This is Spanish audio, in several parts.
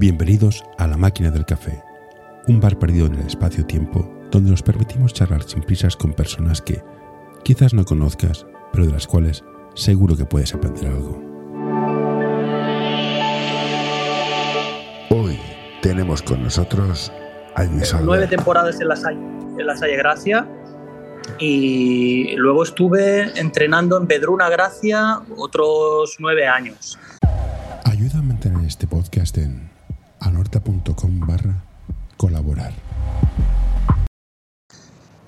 Bienvenidos a La Máquina del Café, un bar perdido en el espacio-tiempo donde nos permitimos charlar sin prisas con personas que quizás no conozcas, pero de las cuales seguro que puedes aprender algo. Hoy tenemos con nosotros a Luis nueve temporadas en la Salle, en la Salle Gracia y luego estuve entrenando en Pedruna Gracia otros nueve años.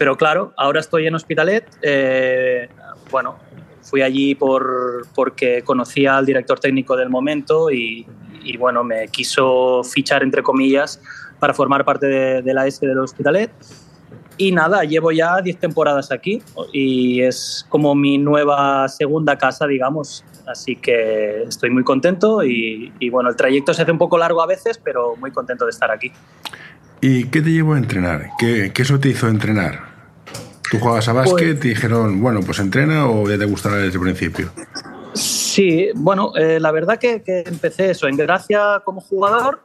Pero claro, ahora estoy en Hospitalet. eh, bueno, fui allí por, porque conocía al director técnico del momento y, bueno, me quiso fichar, entre comillas, para formar parte de, la S del Hospitalet. Y nada, llevo ya 10 temporadas aquí y es como mi nueva segunda casa, digamos. Así que estoy muy contento y, y bueno, el trayecto se hace un poco largo a veces, pero muy contento de estar aquí. ¿Y qué te llevó a entrenar? ¿Qué, qué eso te hizo entrenar? ¿Tú jugabas a básquet Pues- y dijeron, bueno, pues entrena o ya te gustaba desde el principio? Sí, bueno, eh, la verdad que, que empecé eso en Gracia como jugador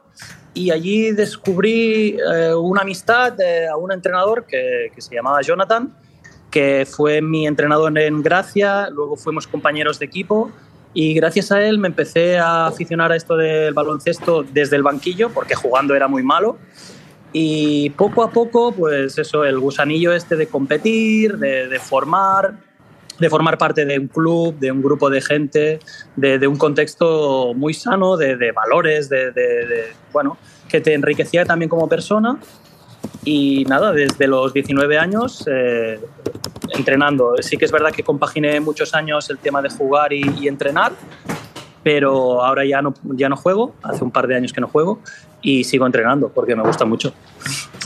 y allí descubrí eh, una amistad eh, a un entrenador que, que se llamaba Jonathan, que fue mi entrenador en Gracia, luego fuimos compañeros de equipo y gracias a él me empecé a aficionar a esto del baloncesto desde el banquillo, porque jugando era muy malo. Y poco a poco, pues eso, el gusanillo este de competir, de, formar, de formar parte de un club, de un grupo de gente, de, un contexto muy sano, de, valores, de- bueno, que te enriquecía también como persona. Y nada, desde los 19 años eh, entrenando. Sí que es verdad que compaginé muchos años el tema de jugar y, y entrenar, pero ahora ya no, ya no juego, hace un par de años que no juego y sigo entrenando porque me gusta mucho.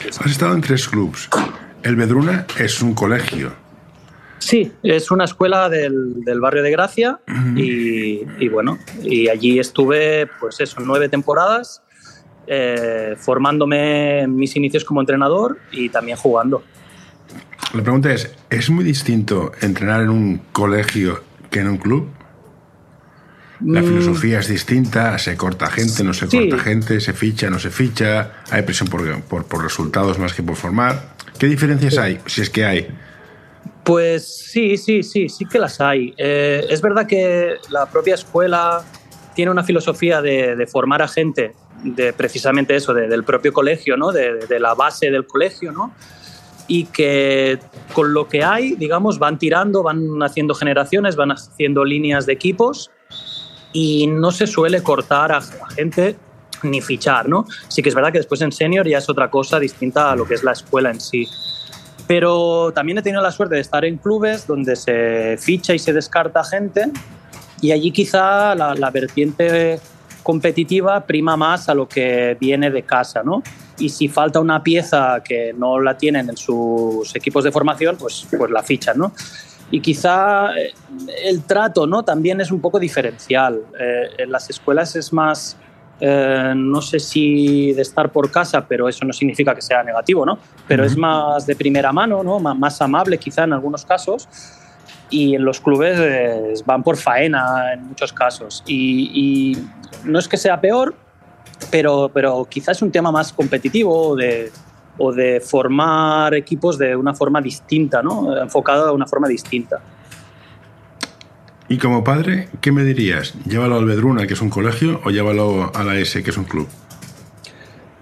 Has estado en tres clubs. El Bedruna es un colegio. Sí, es una escuela del, del barrio de Gracia y, y bueno, y allí estuve, pues eso, nueve temporadas, eh, formándome en mis inicios como entrenador y también jugando. La pregunta es, ¿es muy distinto entrenar en un colegio que en un club? La Mm, filosofía es distinta, se corta gente, no se Sí. corta gente, se ficha, no se ficha, hay presión por, por, por resultados más que por formar. ¿Qué diferencias hay? Si es que hay. Pues sí, sí, sí, sí que las hay. Eh, es verdad que la propia escuela tiene una filosofía de, de formar a gente, de precisamente eso, de- del propio colegio, ¿no? de, de la base del colegio, ¿no? y que con lo que hay, digamos, van tirando, van haciendo generaciones, van haciendo líneas de equipos y no se suele cortar a, gente ni fichar, ¿no? Sí que es verdad que después en senior ya es otra cosa distinta a lo que es la escuela en sí. Pero también he tenido la suerte de estar en clubes donde se ficha y se descarta gente y allí quizá la, la vertiente competitiva prima más a lo que viene de casa, ¿no? Y si falta una pieza que no la tienen en sus equipos de formación, pues, pues la fichan, ¿no? Y quizá eh, el trato, ¿no? También es un poco diferencial. Eh, en las escuelas es más, eh, no sé si de estar por casa, pero eso no significa que sea negativo, ¿no? Pero es más de primera mano, ¿no? Má- Más amable quizá en algunos casos. Y en los clubes eh, van por faena en muchos casos. Y, y no es que sea peor, pero, pero quizás es un tema más competitivo de, o de formar equipos de una forma distinta, ¿no? enfocado de una forma distinta. Y como padre, ¿qué me dirías? ¿Llévalo al Bedruna, que es un colegio, o llévalo a la S, que es un club?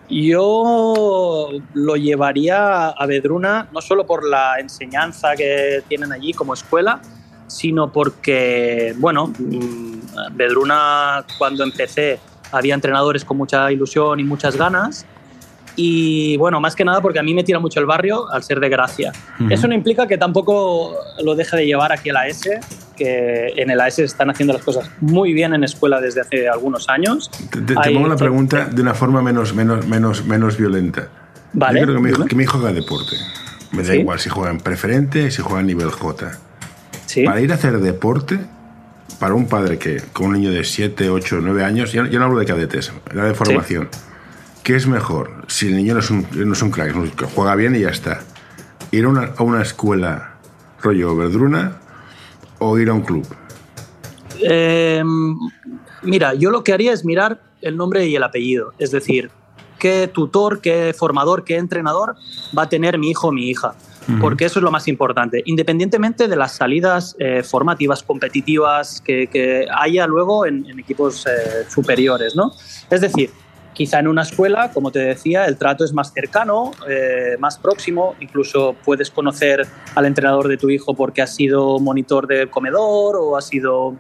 Yo lo llevaría a Bedruna no solo por la enseñanza que tienen allí como escuela, sino porque, bueno, mm, Bedruna cuando empecé había entrenadores con mucha ilusión y muchas ganas. Y bueno, más que nada porque a mí me tira mucho el barrio al ser de Gracia. Ujú. Eso no implica que tampoco lo deje de llevar aquí a la S, que en el AS están haciendo las cosas muy bien en escuela desde hace algunos años. Te, te- pongo la pregunta de una forma menos, menos, menos, menos violenta. Vale, Yo creo que mi, hijo, que mi hijo haga deporte. Me da Sí. igual si juega en preferente, si juega a nivel J. Sí. Para ir a hacer deporte, para un padre que con un niño de 7, 8, 9 años, yo, yo no hablo de cadetes, era de formación. ¿Qué es mejor? Si el niño no es un, no es un crack, es un- que juega bien y ya está. ¿Ir a una, a una escuela rollo Verdruna o ir a un club? Eh, mira, yo lo que haría es mirar el nombre y el apellido. Es decir, qué tutor, qué formador, qué entrenador va a tener mi hijo o mi hija. Porque eso es lo más importante, independientemente de las salidas eh, formativas, competitivas que, haya luego en, equipos eh, superiores. ¿no? Es decir, quizá en una escuela, como te decía, el trato es más cercano, eh, más próximo, incluso puedes conocer al entrenador de tu hijo porque ha sido monitor del comedor o ha sido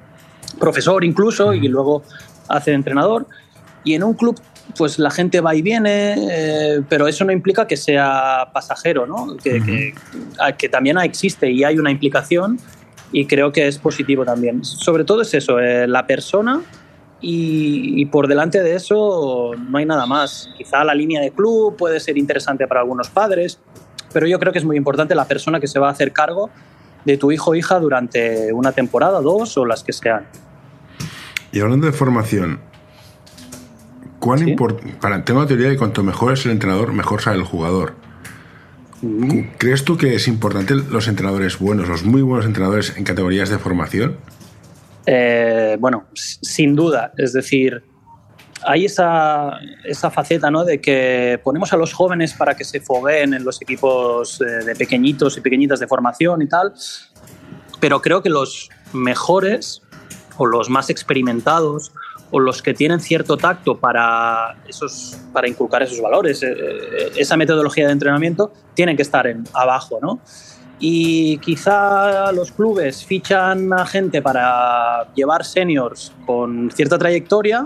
profesor incluso y luego hace entrenador. Y en un club pues la gente va y viene, eh, pero eso no implica que sea pasajero, ¿no? que, que, también existe y hay una implicación y creo que es positivo también. Sobre todo es eso, eh, la persona y, por delante de eso no hay nada más. Quizá la línea de club puede ser interesante para algunos padres, pero yo creo que es muy importante la persona que se va a hacer cargo de tu hijo o hija durante una temporada, dos o las que sean. Y hablando de formación, ¿Cuán para, tengo la teoría de que cuanto mejor es el entrenador, mejor sale el jugador. Mm. ¿Crees tú que es importante los entrenadores buenos, los muy buenos entrenadores en categorías de formación? Eh, bueno, sin duda. Es decir, hay esa, esa, faceta ¿no? de que ponemos a los jóvenes para que se fogueen en los equipos eh, de pequeñitos y pequeñitas de formación y tal, pero creo que los mejores o los más experimentados o los que tienen cierto tacto para, esos, para inculcar esos valores, eh, eh, esa metodología de entrenamiento, tienen que estar en, abajo, ¿no? Y quizá los clubes fichan a gente para llevar seniors con cierta trayectoria,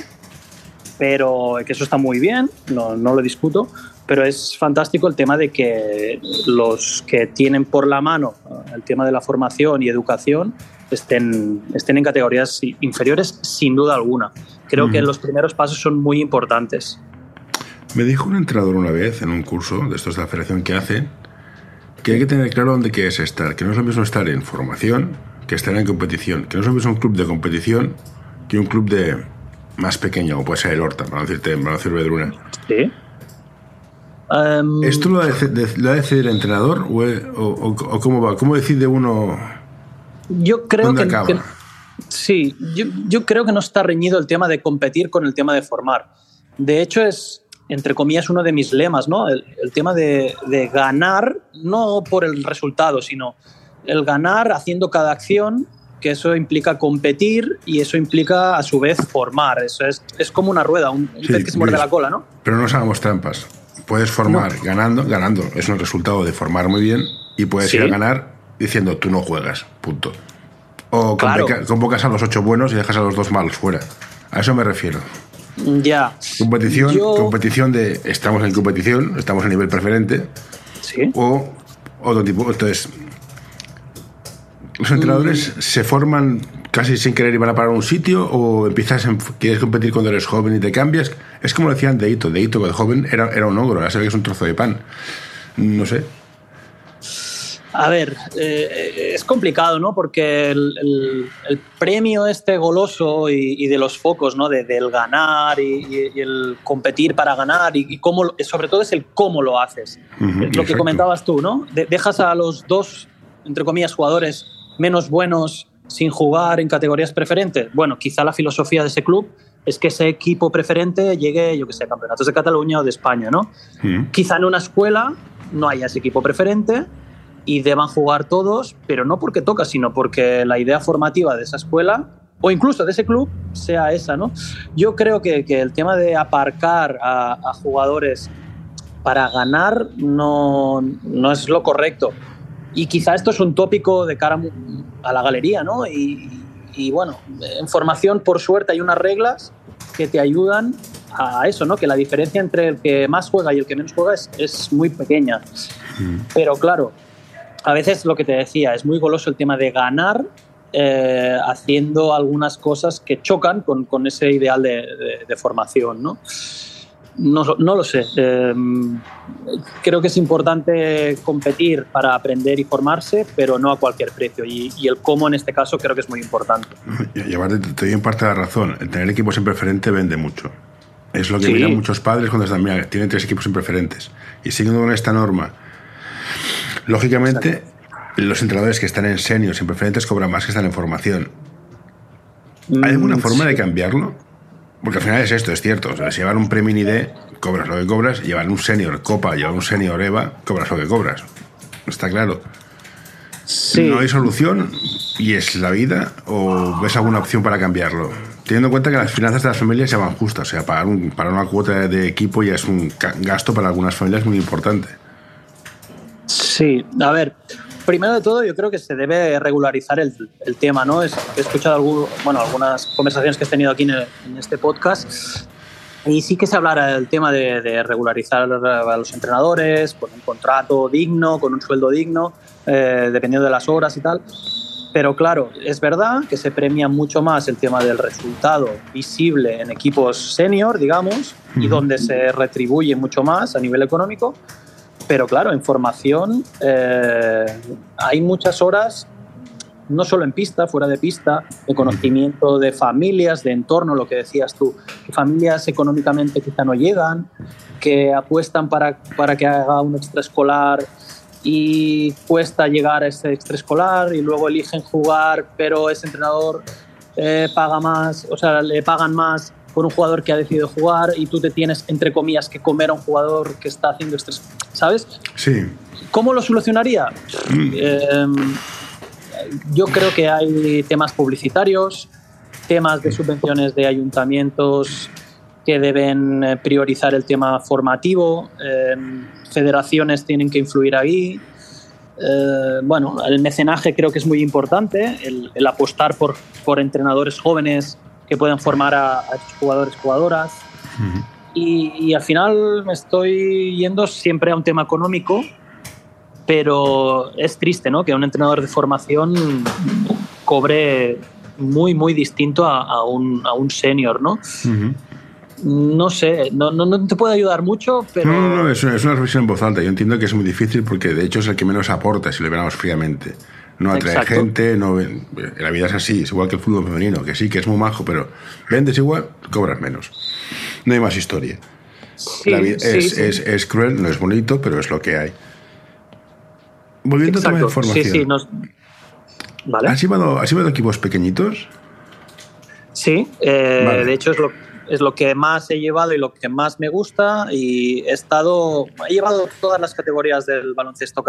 pero que eso está muy bien, no, no lo discuto, pero es fantástico el tema de que los que tienen por la mano el tema de la formación y educación estén, estén en categorías inferiores sin duda alguna. Creo que los primeros pasos son muy importantes. Me dijo un entrenador una vez en un curso de estos de la federación que hace que hay que tener claro dónde quieres estar, que no es lo mismo estar en formación que estar en competición, que no es lo mismo un club de competición que un club de más pequeño, como puede ser el Horta, para decirte, para decir Vedruna. Sí. Em, ¿Esto lo ha, de, decidir el entrenador o, cómo va? ¿Cómo decide uno yo creo que, sí, yo, creo que no está reñido el tema de competir con el tema de formar. De hecho, es, entre comillas, uno de mis lemas, ¿no? El, tema de, ganar, no por el resultado, sino el ganar haciendo cada acción, que eso implica competir y eso implica, a su vez, formar. Eso es, es como una rueda, un, pez que se muerde la cola, ¿no? Pero no hagamos trampas. Puedes formar ganando, ganando. Es un resultado de formar muy bien y puedes ir a ganar diciendo tú no juegas, punto. O convocas a los ocho buenos y dejas a los dos malos fuera. A eso me refiero. Ya. Competición, competición de estamos en competición, estamos a nivel preferente. Sí. O otro tipo. Entonces, los entrenadores mm. se forman casi sin querer y van a parar un sitio o empiezas, en, quieres competir cuando eres joven y te cambias. Es como decían Deito. Deito cuando joven era, era un ogro, ahora se ve que es un trozo de pan. No sé. A ver, eh, es complicado, ¿no? Porque el, premio este goloso y, de los focos, ¿no? De, del ganar y, el competir para ganar y, cómo, sobre todo es el cómo lo haces. lo que comentabas tú, ¿no? dejas a los dos, entre comillas, jugadores menos buenos sin jugar en categorías preferentes. Bueno, quizá la filosofía de ese club es que ese equipo preferente llegue, yo que sé, a campeonatos de Cataluña o de España, ¿no? Quizá en una escuela no haya ese equipo preferente y deban jugar todos, pero no porque toca, sino porque la idea formativa de esa escuela o incluso de ese club sea esa, ¿no? Yo creo que, que el tema de aparcar a, jugadores para ganar no, no, es lo correcto. Y quizá esto es un tópico de cara a la galería, ¿no? Y, y bueno, en formación, por suerte, hay unas reglas que te ayudan a eso, ¿no? Que la diferencia entre el que más juega y el que menos juega es, es muy pequeña. Mm. Pero claro, a veces lo que te decía, es muy goloso el tema de ganar eh, haciendo algunas cosas que chocan con, con ese ideal de, de, formación, ¿no? No, no, lo sé. Em, creo que es importante competir para aprender y formarse, pero no a cualquier precio. Y, y el cómo en este caso creo que es muy importante. Y aparte te doy en parte la razón. El tener equipos en preferente vende mucho. Es lo que miran muchos padres cuando están, mira, tienen tres equipos en preferentes. Y siguiendo con esta norma, Lógicamente, los entrenadores que están en seniors, en preferentes, cobran más que están en formación. ¿Hay alguna mm, forma de cambiarlo? Porque al final es esto, es cierto. O sea, si llevar un premio D, cobras lo que cobras. Llevar un senior Copa, llevar un senior EVA, cobras lo que cobras. Está claro. Sí. ¿No hay solución y es la vida o ves alguna opción para cambiarlo? Teniendo en cuenta que las finanzas de las familias se van justas, o sea, pagar, un, para una cuota de equipo ya es un gasto para algunas familias muy importante. Sí, a ver, primero de todo yo creo que se debe regularizar el, el tema, ¿no? Es- he escuchado algún- bueno, algunas conversaciones que he tenido aquí en, el- en este podcast y sí que se hablará del tema de, de regularizar a los entrenadores con un contrato digno, con un sueldo digno, eh, dependiendo de las horas y tal. Pero claro, es verdad que se premia mucho más el tema del resultado visible en equipos senior, digamos, y donde se retribuye mucho más a nivel económico. Pero claro, en formación eh, hay muchas horas, no solo en pista, fuera de pista, de conocimiento de familias, de entorno, lo que decías tú, que familias económicamente quizá no llegan, que apuestan para, para que haga un extraescolar y cuesta llegar a ese extraescolar y luego eligen jugar, pero ese entrenador eh, paga más, o sea, le pagan más por un jugador que ha decidido jugar y tú te tienes, entre comillas, que comer a un jugador que está haciendo extres, ¿sabes? Sí, ¿Cómo lo solucionaría? Eh, yo creo que hay temas publicitarios, temas de subvenciones de ayuntamientos que deben eh, priorizar el tema formativo, eh, federaciones tienen que influir ahí. Eh, bueno, el mecenaje creo que es muy importante, el, el apostar por, por entrenadores jóvenes que puedan formar a, a estos jugadores, jugadoras. Y, y al final me estoy yendo siempre a un tema económico, pero es triste, ¿no? Que un entrenador de formación cobre muy, muy distinto a, a un, a un senior, ¿no? No sé, no, no, no te puede ayudar mucho, pero... No, no, no, es una, es una reflexión en voz alta. Yo entiendo que es muy difícil porque de hecho es el que menos aporta si lo miramos fríamente. No atrae Exacto. gente, no, la vida es así, es igual que el fútbol femenino, que sí, que es muy majo, pero vendes igual, cobras menos. No hay más historia. Sí, la vida sí, es, sí. Es, es cruel, no es bonito, pero es lo que hay. Volviendo al tema de Exacto. formación. Sí, sí, nos- Vale. ¿Has, llevado, ¿Has llevado equipos pequeñitos? Sí, eh, Vale. de hecho es lo, es lo que más he llevado y lo que más me gusta y he estado, he llevado todas las categorías del baloncesto.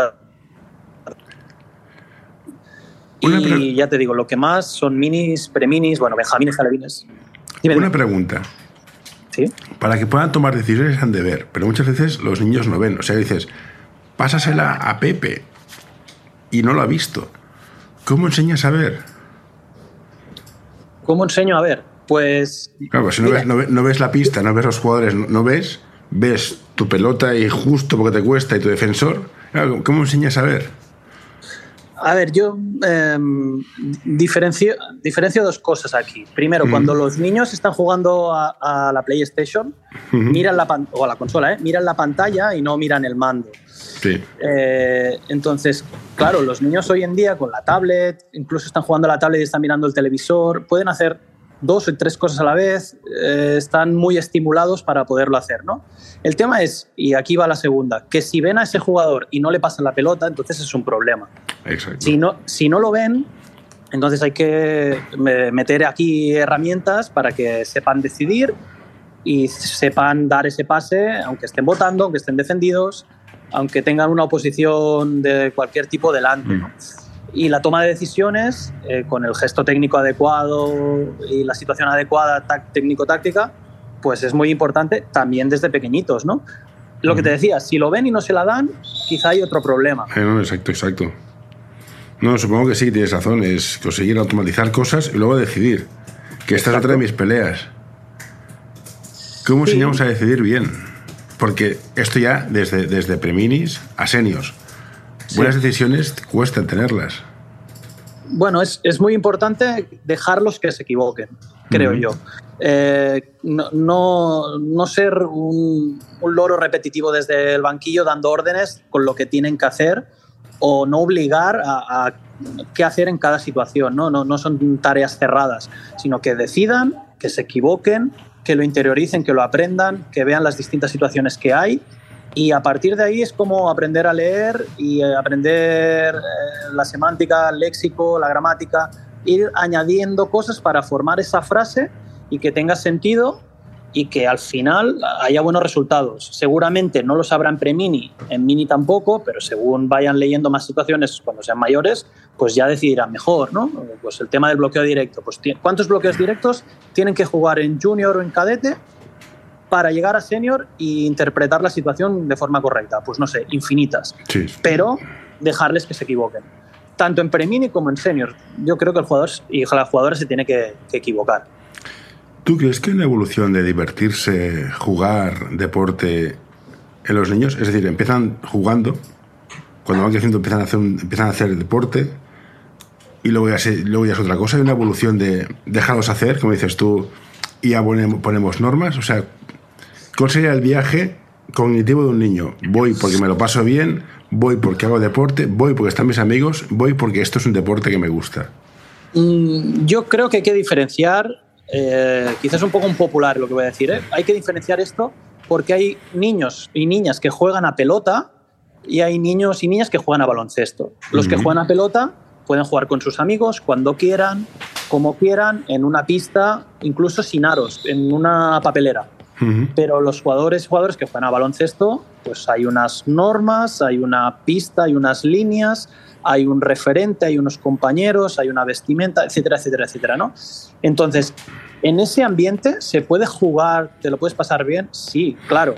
Una Y ya te digo, lo que más son minis, preminis, bueno, benjamines, alevines. Dime, Una pregunta. Sí. Para que puedan tomar decisiones han de ver, pero muchas veces los niños no ven. O sea, dices, pásasela a Pepe y no lo ha visto. ¿Cómo enseñas a ver? ¿Cómo enseño? A ver, pues Claro, pues si no ves, no, ve- no ves la pista, no ves los jugadores, no, no ves, ves tu pelota y justo porque te cuesta y tu defensor. Claro, ¿Cómo enseñas a ver? A ver, yo em, diferencio, diferencio dos cosas aquí. Primero, cuando los niños están jugando a, a la PlayStation, miran la pan- o a la consola, ¿eh? miran la pantalla y no miran el mando. Sí. Eh, entonces, claro, los niños hoy en día con la tablet, incluso están jugando a la tablet y están mirando el televisor, pueden hacer dos o tres cosas a la vez, eh, están muy estimulados para poderlo hacer, ¿no? El tema es, y aquí va la segunda, que si ven a ese jugador y no le pasan la pelota, entonces es un problema. Exacto. Si no, si no lo ven, entonces hay que me- meter aquí herramientas para que sepan decidir y sepan dar ese pase, aunque estén votando, aunque estén defendidos, aunque tengan una oposición de cualquier tipo delante. ¿no? Y la toma de decisiones, eh, con el gesto técnico adecuado y la situación adecuada técnico-táctica, pues es muy importante también desde pequeñitos, ¿no? Lo que te decía, si lo ven y no se la dan, quizá hay otro problema. Eh, no, exacto, exacto. No, supongo que sí, tienes razón. Es conseguir automatizar cosas y luego decidir. Que esta es otra de mis peleas. ¿Cómo Sí. enseñamos a decidir bien? Porque esto ya desde, desde preminis a seniors. Buenas decisiones cuestan tenerlas. Bueno, es, es muy importante dejarlos que se equivoquen, creo yo. Eh, no, no, no ser un, un loro repetitivo desde el banquillo dando órdenes con lo que tienen que hacer o no obligar a, a qué hacer en cada situación. ¿no? No, no son tareas cerradas, sino que decidan, que se equivoquen, que lo interioricen, que lo aprendan, que vean las distintas situaciones que hay y a partir de ahí es como aprender a leer y eh, aprender eh, la semántica, el léxico, la gramática, ir añadiendo cosas para formar esa frase y que tenga sentido y que al final haya buenos resultados. Seguramente no los habrá en pre-mini, en mini tampoco, pero según vayan leyendo más situaciones cuando sean mayores, pues ya decidirán mejor, ¿no? Pues el tema del bloqueo directo, pues ¿cuántos bloqueos directos tienen que jugar en junior o en cadete para llegar a senior e interpretar la situación de forma correcta? Pues no sé, infinitas. Sí. Pero dejarles que se equivoquen. Tanto en pre-mini como en senior. Yo creo que el jugador y la jugadora se tiene que, que equivocar. ¿Tú crees que la evolución de divertirse, jugar, deporte en los niños, es decir, empiezan jugando, cuando van creciendo empiezan a hacer, empiezan a hacer deporte y luego ya, luego ya es otra cosa, hay una evolución de dejarlos hacer, como dices tú, y ya ponemos, ponemos normas, o sea, ¿cuál sería el viaje cognitivo de un niño? Voy porque me lo paso bien, voy porque hago deporte, voy porque están mis amigos, voy porque esto es un deporte que me gusta. Mm, yo creo que hay que diferenciar eh, quizás un poco un popular lo que voy a decir, ¿eh? hay que diferenciar esto porque hay niños y niñas que juegan a pelota y hay niños y niñas que juegan a baloncesto. Los que juegan a pelota pueden jugar con sus amigos cuando quieran, como quieran, en una pista, incluso sin aros, en una papelera. Pero los jugadores jugadores que juegan a baloncesto, pues hay unas normas, hay una pista, hay unas líneas, hay un referente, hay unos compañeros, hay una vestimenta, etcétera, etcétera, etcétera, ¿no? Entonces, en ese ambiente se puede jugar, te lo puedes pasar bien, sí, claro.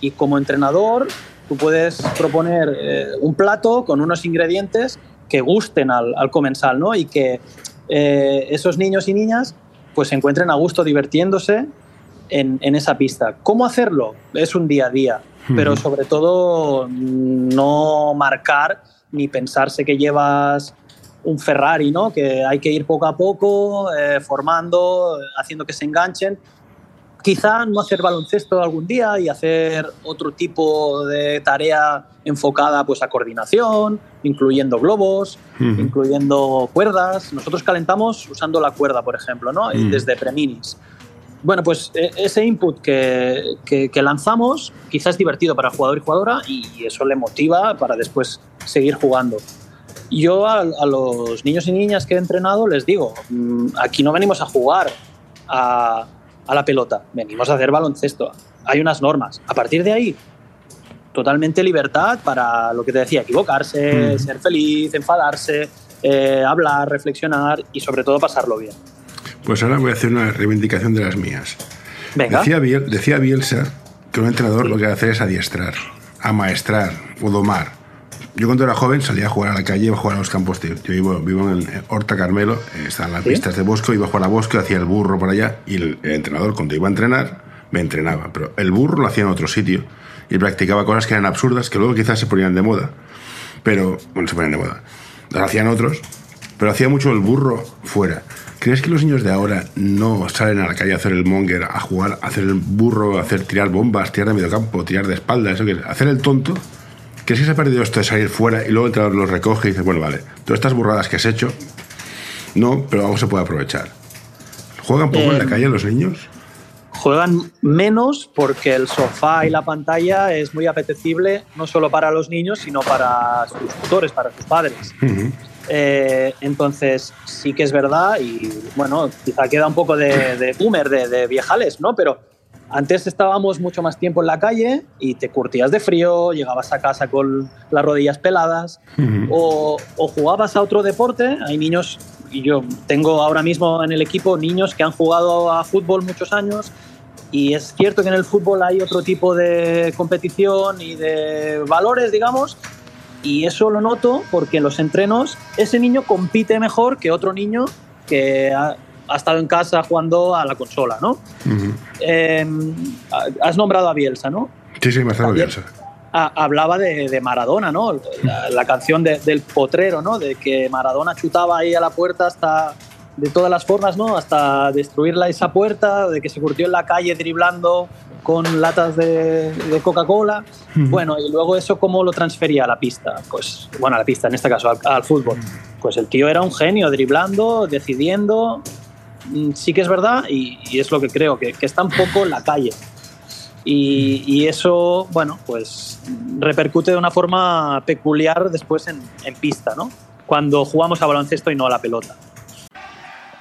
Y como entrenador, tú puedes proponer eh, un plato con unos ingredientes que gusten al, comensal, ¿no? Y que eh, esos niños y niñas pues se encuentren a gusto divirtiéndose en, en, esa pista. ¿Cómo hacerlo? Es un día a día, pero sobre todo no marcar ni pensarse que llevas un Ferrari, ¿no? Que hay que ir poco a poco, eh, formando, haciendo que se enganchen. Quizá no hacer baloncesto algún día y hacer otro tipo de tarea enfocada pues, a coordinación, incluyendo globos, incluyendo cuerdas. Nosotros calentamos usando la cuerda, por ejemplo, ¿no? desde preminis. Bueno, pues e, ese input que, que, lanzamos quizás es divertido para jugador y jugadora y eso le motiva para después seguir jugando. Yo a, los niños y niñas que he entrenado les digo, mm, aquí no venimos a jugar a, a, la pelota, venimos a hacer baloncesto. Hay unas normas. A partir de ahí, totalmente libertad para lo que te decía, equivocarse, ser feliz, enfadarse, eh, hablar, reflexionar y sobre todo pasarlo bien. Pues ahora voy a hacer una reivindicación de las mías. Venga. Decía, decía Bielsa que un entrenador lo que hace es adiestrar, amaestrar o domar yo cuando era joven salía a jugar a la calle, iba a jugar a los campos. Yo vivo, vivo en Horta Carmelo, eh, están las pistas de Bosco, iba a jugar a Bosco, hacía el burro por allá y el, entrenador cuando iba a entrenar me entrenaba. Pero el burro lo hacía en otro sitio y practicaba cosas que eran absurdas que luego quizás se ponían de moda. Pero, bueno, se ponían de moda. Las hacían otros, pero hacía mucho el burro fuera. ¿Crees que los niños de ahora no salen a la calle a hacer el monger, a jugar, a hacer el burro, a hacer tirar bombas, tirar de medio campo, tirar de espalda, eso que hacer el tonto? que si se ha perdido esto de salir fuera y luego el entrenador lo recoge y dice, bueno, vale, todas estas burradas que has hecho, no, pero vamos se puede aprovechar. ¿Juegan poco en la em, calle los niños? Juegan menos porque el sofá y la pantalla es muy apetecible no solo para los niños, sino para sus tutores, para sus padres. Eh, entonces, sí que es verdad y bueno, quizá queda un poco de, de boomer, de, de viejales, ¿no? Pero antes estábamos mucho más tiempo en la calle y te curtías de frío, llegabas a casa con las rodillas peladas o, jugabas a otro deporte. Hay niños, y yo tengo ahora mismo en el equipo niños que han jugado a fútbol muchos años y es cierto que en el fútbol hay otro tipo de competición y de valores, digamos, y eso lo noto porque en los entrenos ese niño compite mejor que otro niño que ha estado en casa jugando a la consola, ¿no? Em, has nombrado a Bielsa, ¿no? Sí, sí, me ha Bielsa. hablaba de, Maradona, ¿no? La, canción del potrero, ¿no? De que Maradona chutaba ahí a la puerta hasta de todas las formas, ¿no? Hasta destruirla esa puerta, de que se curtió en la calle driblando con latas de, Coca-Cola. Bueno, y luego eso cómo lo transfería a la pista. Pues, bueno, a la pista, en este caso, al fútbol. Pues el tío era un genio, driblando, decidiendo, Mm, sí que es verdad y, es lo que creo, que, está un poco en la calle. Y, eso, bueno, pues repercute de una forma peculiar después en, pista, ¿no? Cuando jugamos a baloncesto y no a la pelota.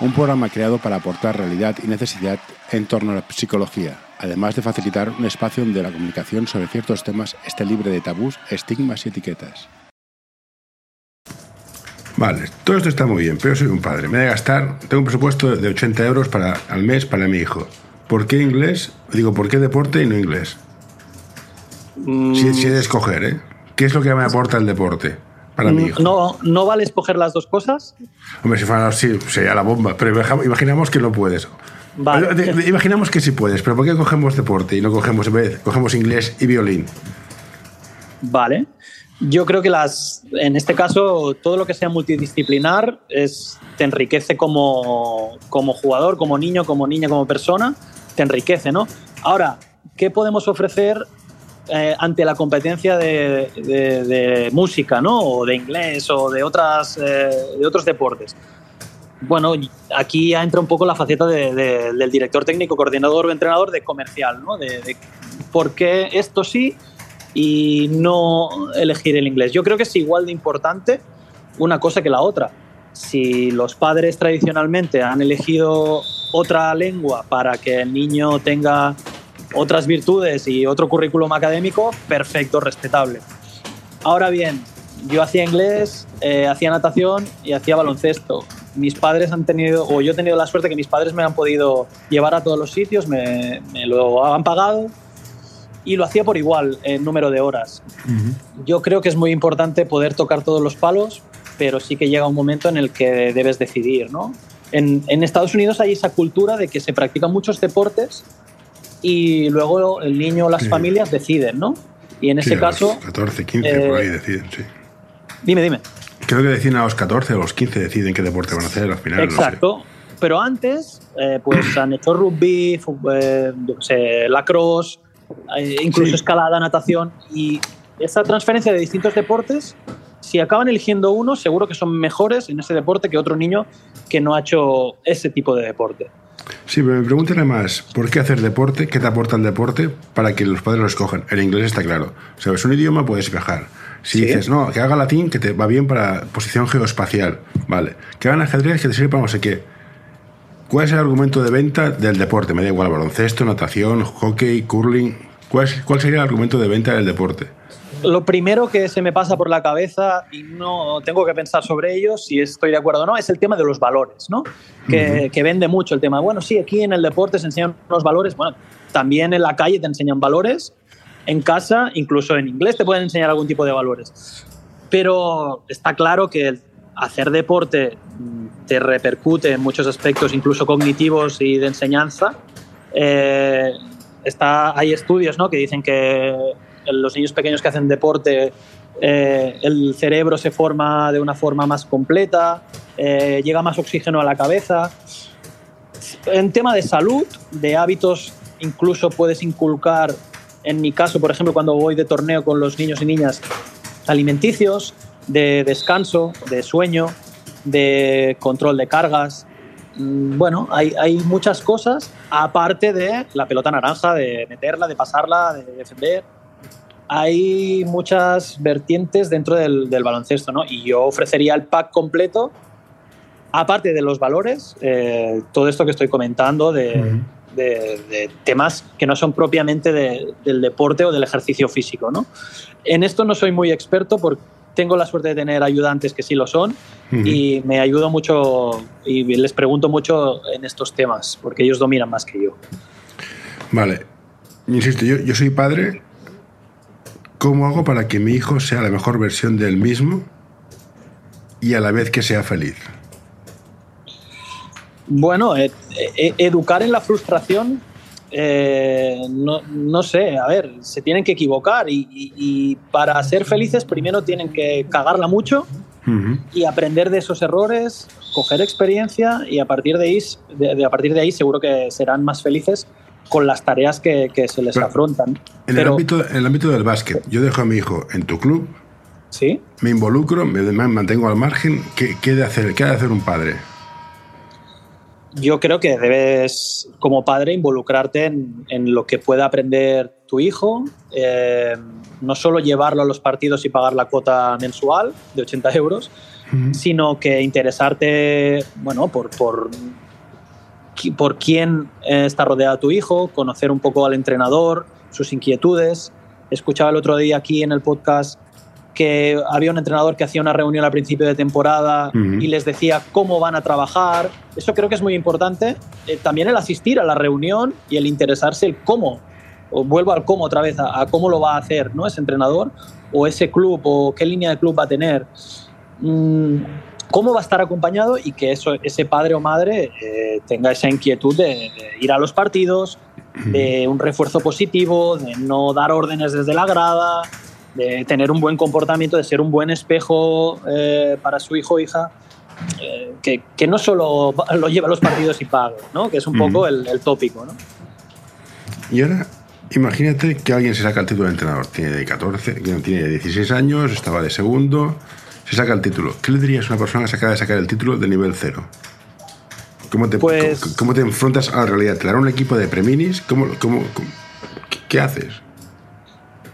Un programa creado para aportar realidad y necesidad en torno a la psicología, además de facilitar un espacio donde la comunicación sobre ciertos temas esté libre de tabús, estigmas y etiquetas. Vale, todo esto está muy bien, pero soy un padre. Me voy a gastar, tengo un presupuesto de 80 euros para, al mes para mi hijo. ¿Por qué inglés? Digo, ¿por qué deporte y no inglés? Mm, Si, si he de escoger, ¿eh? ¿Qué es lo que me aporta el deporte para mi hijo? no, ¿No vale escoger las dos cosas? Hombre, si fuera así, sería la bomba. Pero imagina- imaginamos que no puedes. Vale. Imaginamos que sí puedes, pero ¿por qué cogemos deporte y no cogemos, cogemos inglés y violín? Vale. Yo creo que las, en este caso, todo lo que sea multidisciplinar es, te enriquece como, como jugador, como niño, como niña, como persona, te enriquece, ¿no? Ahora, ¿qué podemos ofrecer eh, ante la competencia de, de- de música, ¿no? O de inglés o de, otras, eh, de otros deportes. Bueno, aquí ya entra un poco la faceta de- de- del director técnico, coordinador o entrenador de comercial, ¿no? De por qué esto sí y no elegir el inglés. Yo creo que es igual de importante una cosa que la otra. Si los padres tradicionalmente han elegido otra lengua para que el niño tenga otras virtudes y otro currículum académico, perfecto, respetable. Ahora bien, yo hacía inglés, eh, hacía natación y hacía baloncesto. Mis padres han tenido, o yo he tenido la suerte que mis padres me han podido llevar a todos los sitios, me, me lo han pagado y lo hacía por igual en número de horas. Yo creo que es muy importante poder tocar todos los palos, pero sí que llega un momento en el que debes decidir, ¿no? En, en Estados Unidos hay esa cultura de que se practican muchos deportes y luego el niño o las Sí. familias deciden, ¿no? Y en Sí, ese caso, 14, 15, eh, por ahí deciden, sí. dime, dime. Creo que deciden a los 14 o los 15 deciden qué deporte van a hacer al final. no sé. Exacto. Pero antes, eh, pues han hecho rugby, fu- eh, yo qué sé, lacrosse, eh, incluso Sí. escalada, natación. Y esa transferencia de distintos deportes, si acaban eligiendo uno, seguro que son mejores en ese deporte que otro niño que no ha hecho ese tipo de deporte. Sí, pero me preguntan más, ¿por qué hacer deporte? ¿Qué te aporta el deporte para que los padres lo escojan? El inglés está claro. Sabes un idioma, puedes viajar. Si Sí. dices, no, que haga latín, que te va bien para posición geoespacial. Vale. Que hagan ajedrez, que te sirve para no sé qué. ¿Cuál es el argumento de venta del deporte? Me da igual, baloncesto, natación, hockey, curling. ¿Cuál, es- cuál sería el argumento de venta del deporte? Lo primero que se me pasa por la cabeza y no tengo que pensar sobre ello, si estoy de acuerdo o no, es el tema de los valores, ¿no? Que, que vende mucho el tema. Bueno, sí, aquí en el deporte se enseñan unos valores, bueno, también en la calle te enseñan valores, en casa, incluso en inglés te pueden enseñar algún tipo de valores. Pero está claro que el hacer deporte mm, te repercute en muchos aspectos, incluso cognitivos y de enseñanza. Eh, está, hay estudios ¿no? que dicen que los niños pequeños que hacen deporte, eh, el cerebro se forma de una forma más completa, eh, llega más oxígeno a la cabeza. En tema de salud, de hábitos, incluso puedes inculcar, en mi caso, por ejemplo, cuando voy de torneo con los niños y niñas, alimenticios, de descanso, de sueño, de control de cargas. Mm, Bueno, hay, hay muchas cosas, aparte de la pelota naranja, de meterla, de pasarla, de defender. Hay muchas vertientes dentro del, del baloncesto, ¿no? Y yo ofrecería el pack completo, aparte de los valores, eh, todo esto que estoy comentando de, de- de temas que no son propiamente de- del deporte o del ejercicio físico, ¿no? En esto no soy muy experto porque tengo la suerte de tener ayudantes que sí lo son Ujú. y me ayudo mucho y les pregunto mucho en estos temas porque ellos dominan más que yo. Vale. Insisto, yo, yo soy padre. ¿Cómo hago para que mi hijo sea la mejor versión del mismo y a la vez que sea feliz? Bueno, eh, eh, educar en la frustración, eh, no, no sé, a ver, se tienen que equivocar y, y- y para ser felices primero tienen que cagarla mucho Ujú. y aprender de esos errores, coger experiencia y a partir de ahí, de, de- a partir de ahí seguro que serán más felices con las tareas que, que se les Pero, afrontan. En, el ámbito, en el ámbito del básquet, yo dejo a mi hijo en tu club, sí, me involucro, me mantengo al margen. ¿Qué, qué de hacer, ¿Qué ha de hacer un padre? yo creo que debes, como padre, involucrarte en, en lo que pueda aprender tu hijo. eh, no solo llevarlo a los partidos y pagar la cuota mensual de 80 euros, sino que interesarte, bueno, por, por, por quién eh, está rodeado tu hijo, conocer un poco al entrenador, sus inquietudes. Escuchaba el otro día aquí en el podcast que había un entrenador que hacía una reunión al principio de temporada Ujú. y les decía cómo van a trabajar. Eso creo que es muy importante. Eh, también el asistir a la reunión y el interesarse el cómo. O vuelvo al cómo otra vez, a, a cómo lo va a hacer ¿no? ese entrenador o ese club o qué línea de club va a tener. Mm, cómo va a estar acompañado y que eso, ese padre o madre eh, tenga esa inquietud de, de ir a los partidos, de un refuerzo positivo, de no dar órdenes desde la grada, de tener un buen comportamiento, de ser un buen espejo eh, para su hijo o hija, eh, que, que no solo lo lleva a los partidos y pague, ¿no? que es un poco el, el tópico. ¿no? Y ahora, imagínate que alguien se saca el título de entrenador. Tiene 14, que tiene 16 años, estaba de segundo, se saca el título. ¿Qué le dirías a una persona que se acaba de sacar el título de nivel cero? ¿Cómo te, Pues- cómo, cómo te enfrentas a la realidad? ¿Te dará un equipo de preminis? ¿Cómo, cómo, cómo- qué, qué haces?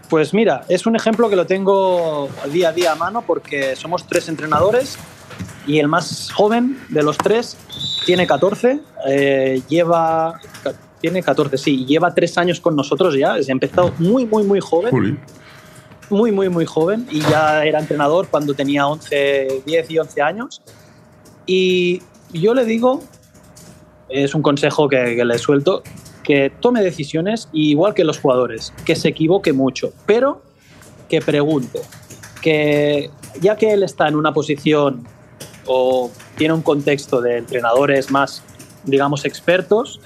Pues mira, es un ejemplo que lo tengo día a día a mano porque somos tres entrenadores y el más joven de los tres tiene 14, eh, lleva, tiene 14, sí, lleva tres años con nosotros ya, ha empezado muy, muy, muy joven, Juli. Muy, muy, muy joven y ya era entrenador cuando tenía 11, 10 y 11 años. Y yo le digo, es un consejo que, que le suelto, que tome decisiones igual que los jugadores, que se equivoque mucho, pero que pregunte, que ya que él está en una posición o tiene un contexto de entrenadores más, digamos, expertos,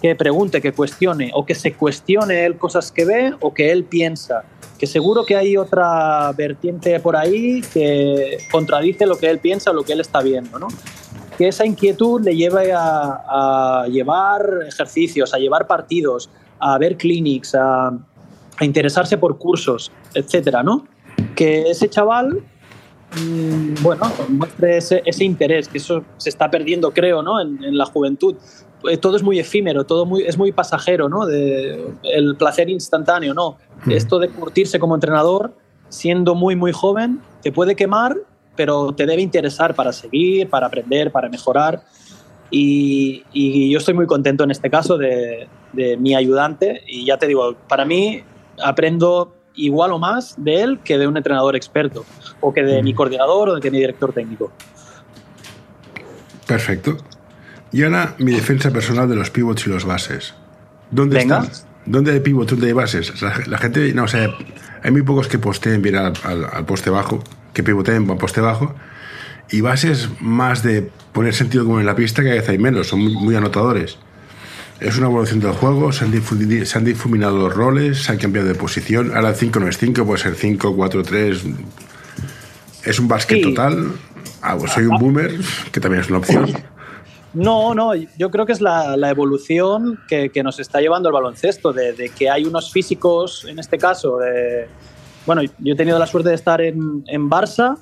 que pregunte, que cuestione o que se cuestione él cosas que ve o que él piensa, que seguro que hay otra vertiente por ahí que contradice lo que él piensa o lo que él está viendo, ¿no? que esa inquietud le lleve a, a llevar ejercicios, a llevar partidos, a ver clinics, a, a interesarse por cursos, etcétera, ¿no? Que ese chaval, mm, bueno, muestre ese, ese interés, que eso se está perdiendo, creo, ¿no? En, en la juventud. Eh, Todo es muy efímero, todo muy, es muy pasajero, ¿no? De, el placer instantáneo, ¿no? Esto de curtirse como entrenador, siendo muy, muy joven, te puede quemar, pero te debe interesar para seguir, para aprender, para mejorar. Y, y yo estoy muy contento en este caso de, de mi ayudante. Y ya te digo, para mí aprendo igual o más de él que de un entrenador experto, o que de mi coordinador o de que mi director técnico. Perfecto. Y ahora mi defensa personal de los pivots y los bases. ¿Dónde Venga. están? ¿Dónde hay pivots? ¿Dónde hay bases? La, la gente, no sé, hay muy pocos que posteen bien al, al- al poste bajo, que pivoteen al poste bajo. Y bases más de poner sentido común en la pista, que a veces hay menos, son muy, muy anotadores. Es una evolución del juego, se han, se han difuminado los roles, se han cambiado de posición. Ahora el 5 no es 5, puede ser 5, 4, 3. Es un básquet Sí. total. Ah, pues soy un boomer, que también es una opción. No, no, yo creo que es la, evolución que, nos está llevando el baloncesto, de, que hay unos físicos, en este caso, bueno, yo he tenido la suerte de estar en, en Barça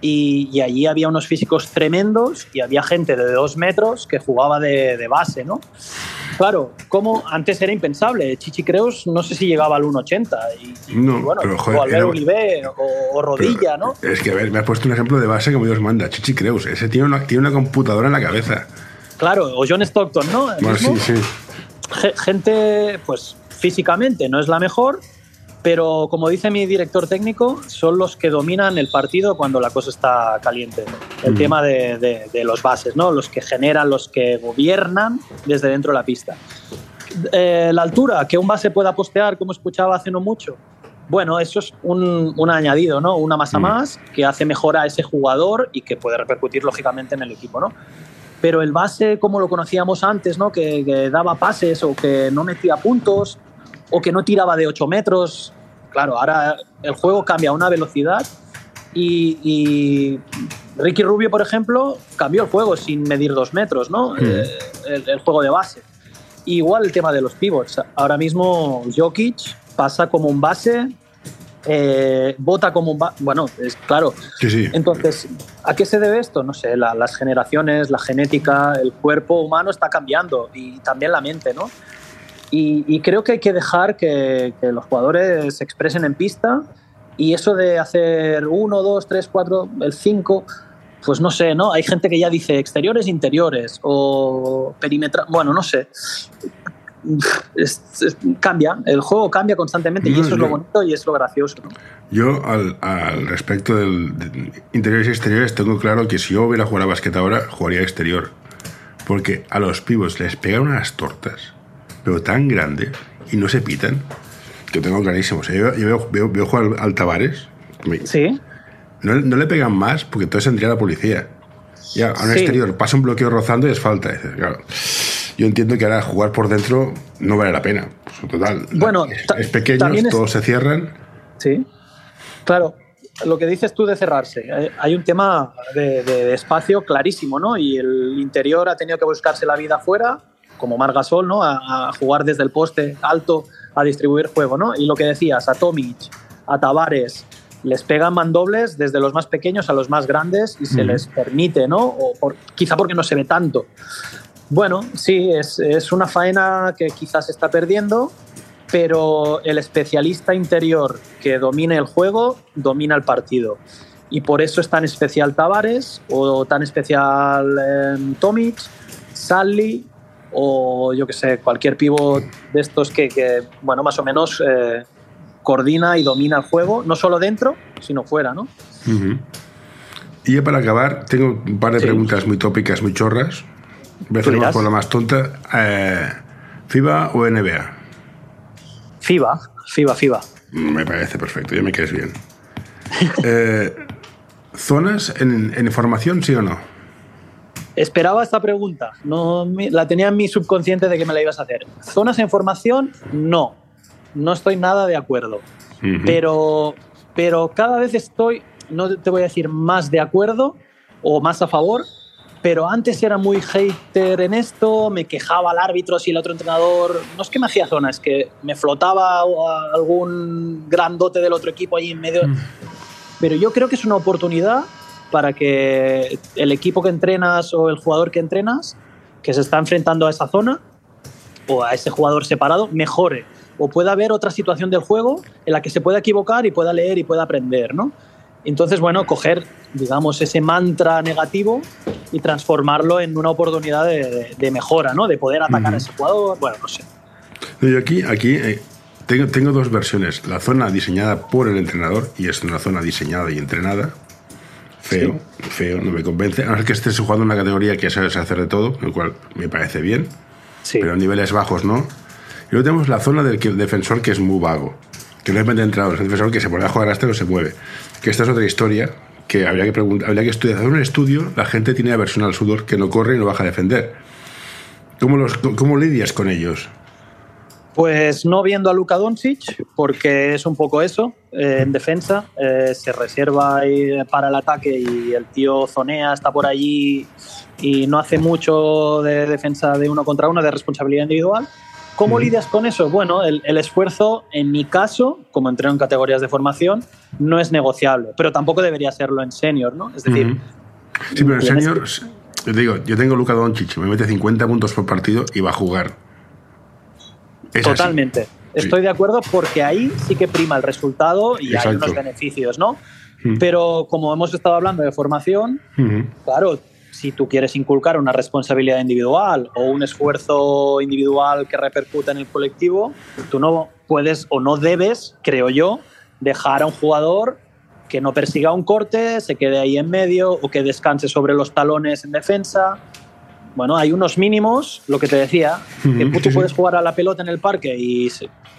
y, y allí había unos físicos tremendos y había gente de dos metros que jugaba de, de base, ¿no? Claro, como antes era impensable, Chichi Creus no sé si llegaba al 1,80 y, y, No, bueno, pero, joder, o Albert era- Oliver o, o Rodilla, ¿no? Es que, a ver, me has puesto un ejemplo de base como Dios manda. Chichi Creus, ese tiene una, tiene una computadora en la cabeza. Claro, o John Stockton, ¿no? Bueno, sí, sí. Ge- gente, pues físicamente no es la mejor, pero como dice mi director técnico, son los que dominan el partido cuando la cosa está caliente. El Mm. tema de, de- de los bases, ¿no? Los que generan, los que gobiernan desde dentro de la pista. Eh, la altura, que un base pueda postear, como escuchaba hace no mucho. Bueno, eso es un, un añadido, ¿no? Una masa Mm. más que hace mejor a ese jugador y que puede repercutir lógicamente en el equipo, ¿no? pero el base como lo conocíamos antes, ¿no? que, que daba pases o que no metía puntos o que no tiraba de 8 metros, claro, ahora el juego cambia a una velocidad y, y Ricky Rubio, por ejemplo, cambió el juego sin medir 2 metros, ¿no? Eh, el, el juego de base. igual el tema de los pivots. Ahora mismo Jokic pasa como un base, eh, vota como un base. Bueno, es claro. Sí, sí. Entonces, ¿a qué se debe esto? No sé, la- las generaciones, la genética, el cuerpo humano está cambiando y también la mente, ¿no? Y, y creo que hay que dejar que, que los jugadores se expresen en pista y eso de hacer uno, dos, tres, cuatro, el cinco, pues no sé, ¿no? Hay gente que ya dice exteriores, interiores o perímetro, bueno, no sé. Es- es- cambia, el juego cambia constantemente y eso es lo yo- bonito y es lo gracioso, ¿no? Yo, al, al respecto del, de interiores y exteriores, tengo claro que si yo hubiera jugado a básquet ahora, jugaría exterior. Porque a los pibos les pegan unas tortas, pero tan grandes, y no se pitan, que tengo clarísimo. O sea, yo, yo veo, veo- veo jugar al, Tavares, Sí, no, no le pegan más porque entonces tendría la policía. Ya, a un Sí. exterior pasa un bloqueo rozando y es falta. Dices, claro. Yo entiendo que ahora jugar por dentro no vale la pena. Pues, total, Bueno, es, es pequeño, también es- todos se cierran. Sí, claro. Lo que dices tú de cerrarse, hay- hay un tema de, de espacio clarísimo, ¿no? Y el interior ha tenido que buscarse la vida afuera, como Margasol, ¿no? A, a jugar desde el poste alto a distribuir juego, ¿no? Y lo que decías, a Tomic, a Tavares, les pegan mandobles desde los más pequeños a los más grandes y se les permite, ¿no? O por- quizá porque no se ve tanto. Bueno, sí, es, es una faena que quizás se está perdiendo, pero el especialista interior que domine el juego domina el partido. Y por eso es tan especial Tavares o tan especial eh, Tomic, Sally o yo que sé, cualquier pivot de estos que, que, bueno, más o menos eh, coordina y domina el juego, no solo dentro, sino fuera, ¿no? Y ya para acabar, tengo un par de Sí. preguntas muy tópicas, muy chorras. Dirás. por la más tonta. Eh, ¿FIBA o NBA? FIBA, FIBA, FIBA. Me parece perfecto, ya me quedes bien. Eh, ¿Zonas en, en información, sí o no? Esperaba esta pregunta, no, la tenía en mi subconsciente de que me la ibas a hacer. ¿Zonas en formación? No, no estoy nada de acuerdo. Ujú. pero, pero cada vez estoy, no te voy a decir más de acuerdo o más a favor, pero antes era muy hater en esto, me quejaba al árbitro si el otro entrenador, no es que me hacía zona, es que me flotaba a algún grandote del otro equipo ahí en medio. Pero yo creo que es una oportunidad para que el equipo que entrenas o el jugador que entrenas, que se está enfrentando a esa zona o a ese jugador separado, mejore. O pueda haber otra situación del juego en la que se pueda equivocar y pueda leer y pueda aprender, ¿no? Entonces, bueno, coger, digamos, ese mantra negativo y transformarlo en una oportunidad de, de- de mejora, ¿no? De poder atacar a ese jugador, bueno, no sé. Yo aquí, aquí eh, tengo, tengo dos versiones. La zona diseñada por el entrenador, y es una zona diseñada y entrenada. Feo, feo, no me convence. A no ser que estés jugando en una categoría que sabes hacer de todo, lo cual me parece bien, Sí, pero a niveles bajos no. Y luego tenemos la zona del que el defensor que es muy vago, que no depende de entrenador, es un defensor que se pone a jugar hasta o se mueve. Que esta es otra historia que habría que preguntar, habría que estudiar. Hacer un estudio, la gente tiene aversión al sudor que no corre y no baja a defender. ¿Cómo, los, cómo lidias con ellos? Pues no viendo a Luka Doncic, porque es un poco eso, eh, en defensa, eh, se reserva para el ataque y el tío zonea, está por allí y no hace mucho de defensa de uno contra uno, de responsabilidad individual. ¿Cómo lidias con eso? Bueno, el, el esfuerzo, en mi caso, como entreno en categorías de formación, no es negociable, pero tampoco debería serlo en senior, ¿no? Es decir. Sí, pero en senior, te digo, yo tengo Luka Doncic, me mete 50 puntos por partido y va a jugar. Es así. Totalmente. Estoy de acuerdo porque ahí sí que prima el resultado y hay Exacto. unos beneficios, ¿no? Mm. Pero como hemos estado hablando de formación, Ujú. claro, si tú quieres inculcar una responsabilidad individual o un esfuerzo individual que repercuta en el colectivo, tú no puedes o no debes, creo yo, dejar a un jugador que no persiga un corte, se quede ahí en medio o que descanse sobre los talones en defensa. Bueno, hay unos mínimos, lo que te decía, que Ujú, tú sí, sí. puedes jugar a la pelota en el parque y,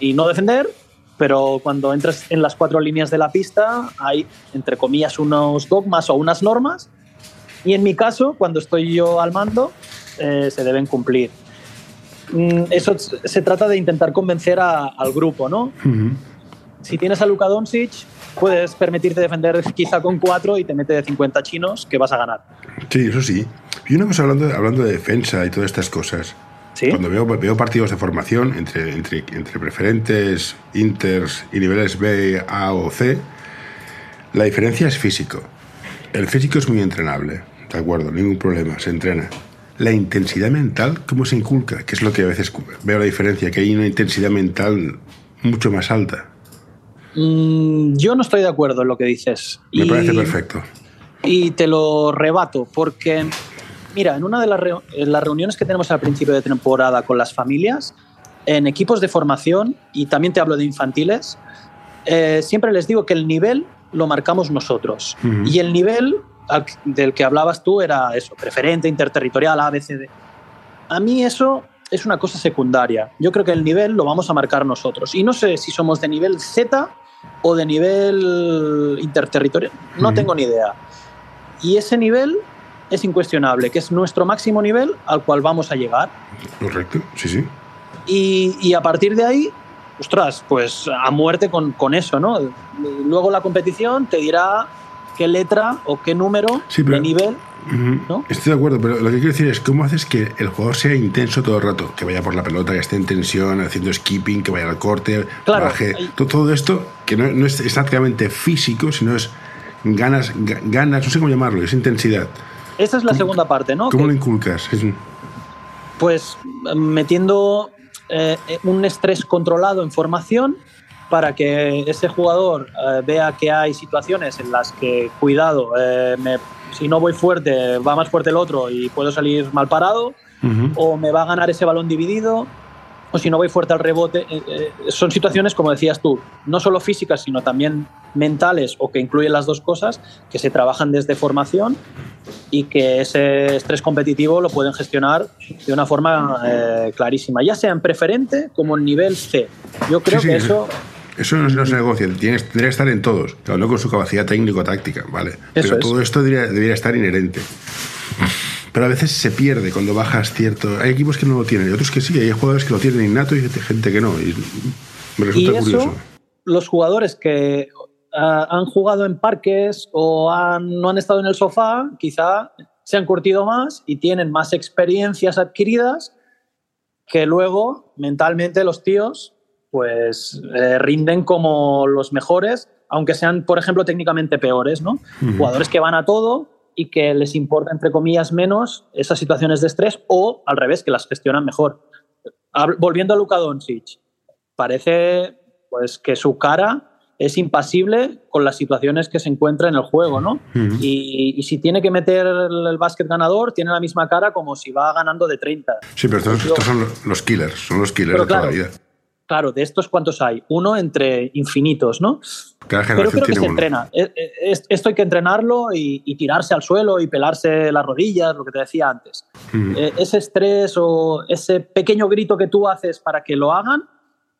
y no defender, pero cuando entras en las cuatro líneas de la pista hay, entre comillas, unos dogmas o unas normas y en mi caso, cuando estoy yo al mando, eh, se deben cumplir. Mm, Eso se trata de intentar convencer a- al grupo, ¿no? Si tienes a Luka Doncic, puedes permitirte defender quizá con cuatro y te mete de 50 chinos que vas a ganar. Sí, eso sí. Y una cosa hablando hablando de defensa y todas estas cosas. Cuando veo, veo partidos de formación entre, entre, entre preferentes, inters y niveles B, A o C, la diferencia es físico. El físico es muy entrenable, de acuerdo, ningún problema, se entrena. La intensidad mental, ¿cómo se inculca? Que es lo que a veces veo la diferencia, que hay una intensidad mental mucho más alta. Mm, yo no estoy de acuerdo en lo que dices. Me parece perfecto. Y te lo rebato, porque, mira, en una de las, las reuniones que tenemos al principio de temporada con las familias, en equipos de formación, y también te hablo de infantiles, eh, siempre les digo que el nivel lo marcamos nosotros. Y el nivel del que hablabas tú era eso, preferente, interterritorial, ABCD. A mí eso es una cosa secundaria. Yo creo que el nivel lo vamos a marcar nosotros. Y no sé si somos de nivel Z o de nivel interterritorial. No tengo ni idea. Y ese nivel es incuestionable, que es nuestro máximo nivel al cual vamos a llegar. Correcto, sí, sí. Y, y a partir de ahí, ostras, pues a muerte con, con, eso, ¿no? Luego la competición te dirá qué letra o qué número de nivel Estoy de acuerdo, pero lo que quiero decir es cómo haces que el jugador sea intenso todo el rato, que vaya por la pelota, que esté en tensión, haciendo skipping, que vaya al corte, baje. Todo, esto que no, es exactamente físico, sino es ganas, ganas, no sé cómo llamarlo, es intensidad. Esa es la segunda parte, ¿no? ¿Cómo lo inculcas? Pues metiendo eh, un estrés controlado en formación para que ese jugador eh, vea que hay situaciones en las que, cuidado, eh, si no voy fuerte, va más fuerte el otro y puedo salir mal parado, o me va a ganar ese balón dividido, o si no voy fuerte al rebote. Eh, son situaciones, como decías tú, no solo físicas, sino también mentales o que incluyen las dos cosas, que se trabajan desde formación y que ese estrés competitivo lo pueden gestionar de una forma clarísima, ya sea en preferente como en nivel C. Yo creo que eso eso no, se negocia, tendría que estar en todos, no con su capacidad técnico-táctica, ¿vale? Pero todo esto debería, estar inherente. Pero a veces se pierde cuando bajas cierto. Hay equipos que no lo tienen y otros que sí, hay jugadores que lo tienen innato y gente que no. Y me resulta curioso. Los jugadores que han jugado en parques o no han estado en el sofá, quizá se han curtido más y tienen más experiencias adquiridas que luego mentalmente los tíos pues eh, rinden como los mejores, aunque sean, por ejemplo, técnicamente peores, ¿no? Jugadores que van a todo y que les importa, entre comillas, menos esas situaciones de estrés o, al revés, que las gestionan mejor. Volviendo a Luka Doncic, parece pues, que su cara es impasible con las situaciones que se encuentra en el juego, ¿no? y, si tiene que meter el, básquet ganador, tiene la misma cara como si va ganando de 30. Sí, pero estos, son los killers, son los killers de toda la vida. Claro, de estos cuántos hay? Uno entre infinitos, ¿no? Cada Pero creo que se entrena. E, e, esto hay que entrenarlo y, tirarse al suelo y pelarse las rodillas, lo que te decía antes. Mm. E, ese estrés o ese pequeño grito que tú haces para que lo hagan,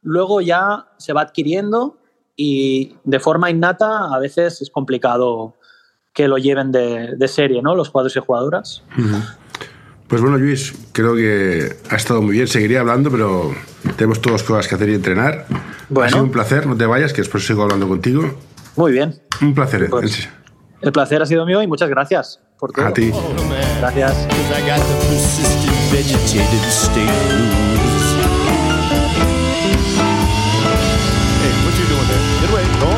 luego ya se va adquiriendo y de forma innata a veces es complicado que lo lleven de, serie, ¿no? Los jugadores y jugadoras. Pues bueno, Luis, creo que ha estado muy bien. Seguiría hablando, pero tenemos todas cosas que hacer y entrenar. Bueno. Ha sido un placer, no te vayas, que después sigo hablando contigo. Muy bien. Un placer. Pues, el placer ha sido mío y muchas gracias por todo. A ti. Gracias.